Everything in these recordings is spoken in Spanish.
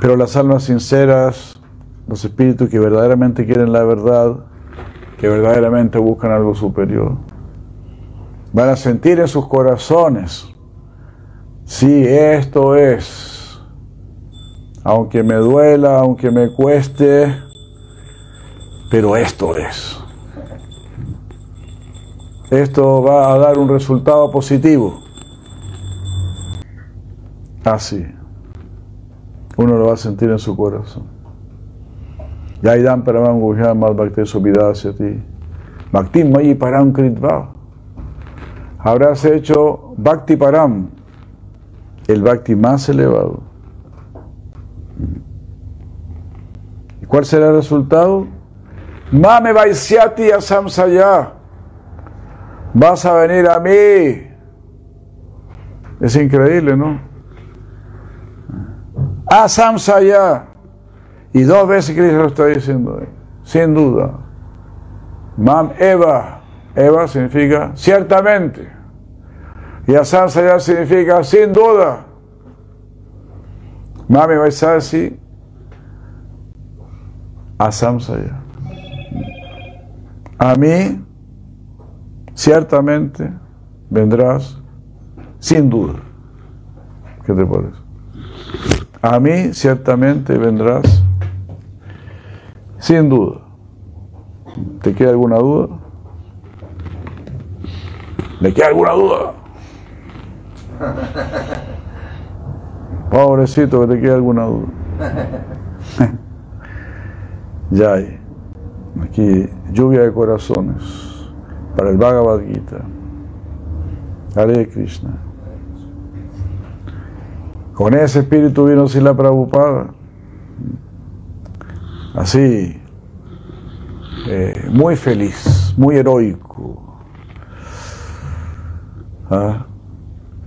Pero las almas sinceras, los espíritus que verdaderamente quieren la verdad, que verdaderamente buscan algo superior, van a sentir en sus corazones, si esto es, aunque me duela, aunque me cueste, pero esto es. Esto va a dar un resultado positivo. Así. Uno lo va a sentir en su corazón. Yaidam paramam guhyam mal bhakti ti. Bhakti mayi param kritva. Habrás hecho bhakti param, el bhakti más elevado. ¿Y cuál será el resultado? Mame vaisyati asamsaya. Vas a venir a mí. Es increíble, ¿no? Asamsaya. Y dos veces Cristo lo está diciendo, sin duda. Mam Eva. Eva significa ciertamente. Y Asamsaya significa sin duda. Mami Vaisasi. Asamsaya. A mí, ciertamente, vendrás sin duda. ¿Qué te parece? A mí, ciertamente, vendrás sin duda. ¿Te queda alguna duda? ¿Le queda alguna duda? Pobrecito que te queda alguna duda. ya hay. Aquí, lluvia de corazones para el Bhagavad Gita. Hare Krishna. Con ese espíritu vino la Prabhupada. Así, eh, muy feliz, muy heroico, ¿ah?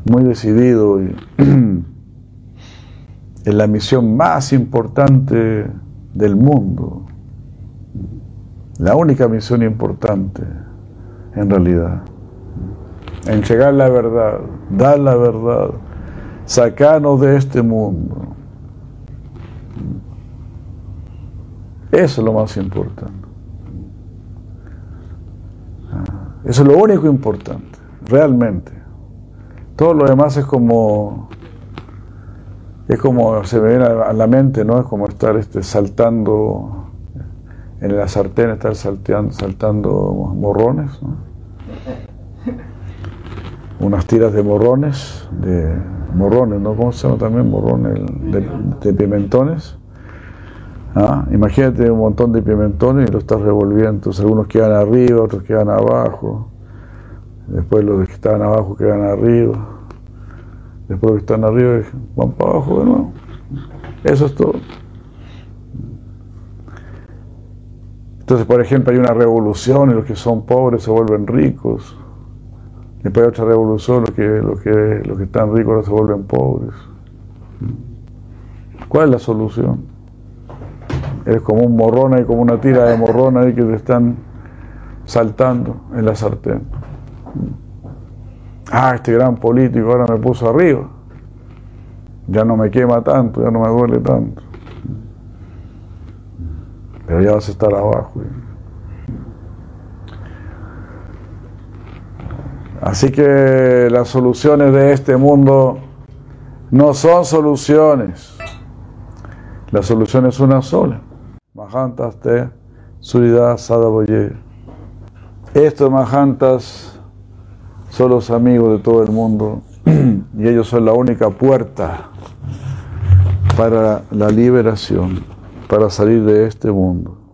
muy decidido en la misión más importante del mundo la única misión importante, en realidad, en llegar la verdad, dar la verdad, sacarnos de este mundo. Eso es lo más importante. Eso es lo único importante, realmente. Todo lo demás es como, es como se me viene a la mente, ¿no? Es como estar este, saltando en la sartén estar salteando, saltando morrones, unas tiras de morrones, de morrones, ¿no? ¿Cómo se llama también? Morrones de, pimentones. ¿Ah? Imagínate un montón de pimentones y lo estás revolviendo, entonces algunos quedan arriba, otros quedan abajo, después los que estaban abajo quedan arriba, después los que están arriba van para abajo de nuevo. Eso es todo. Entonces, por ejemplo, hay una revolución y los que son pobres se vuelven ricos. Después hay otra revolución, los que, los que, los que están ricos ahora se vuelven pobres. ¿Cuál es la solución? Es como un morrón ahí, como una tira de morrón ahí que te están saltando en la sartén. Ah, este gran político ahora me puso arriba. Ya no me quema tanto, ya no me duele tanto pero ya vas a estar abajo. Así que las soluciones de este mundo no son soluciones. La solución es una sola. Mahantas te Surida Sadaboye. Estos Mahantas son los amigos de todo el mundo y ellos son la única puerta para la liberación para salir de este mundo.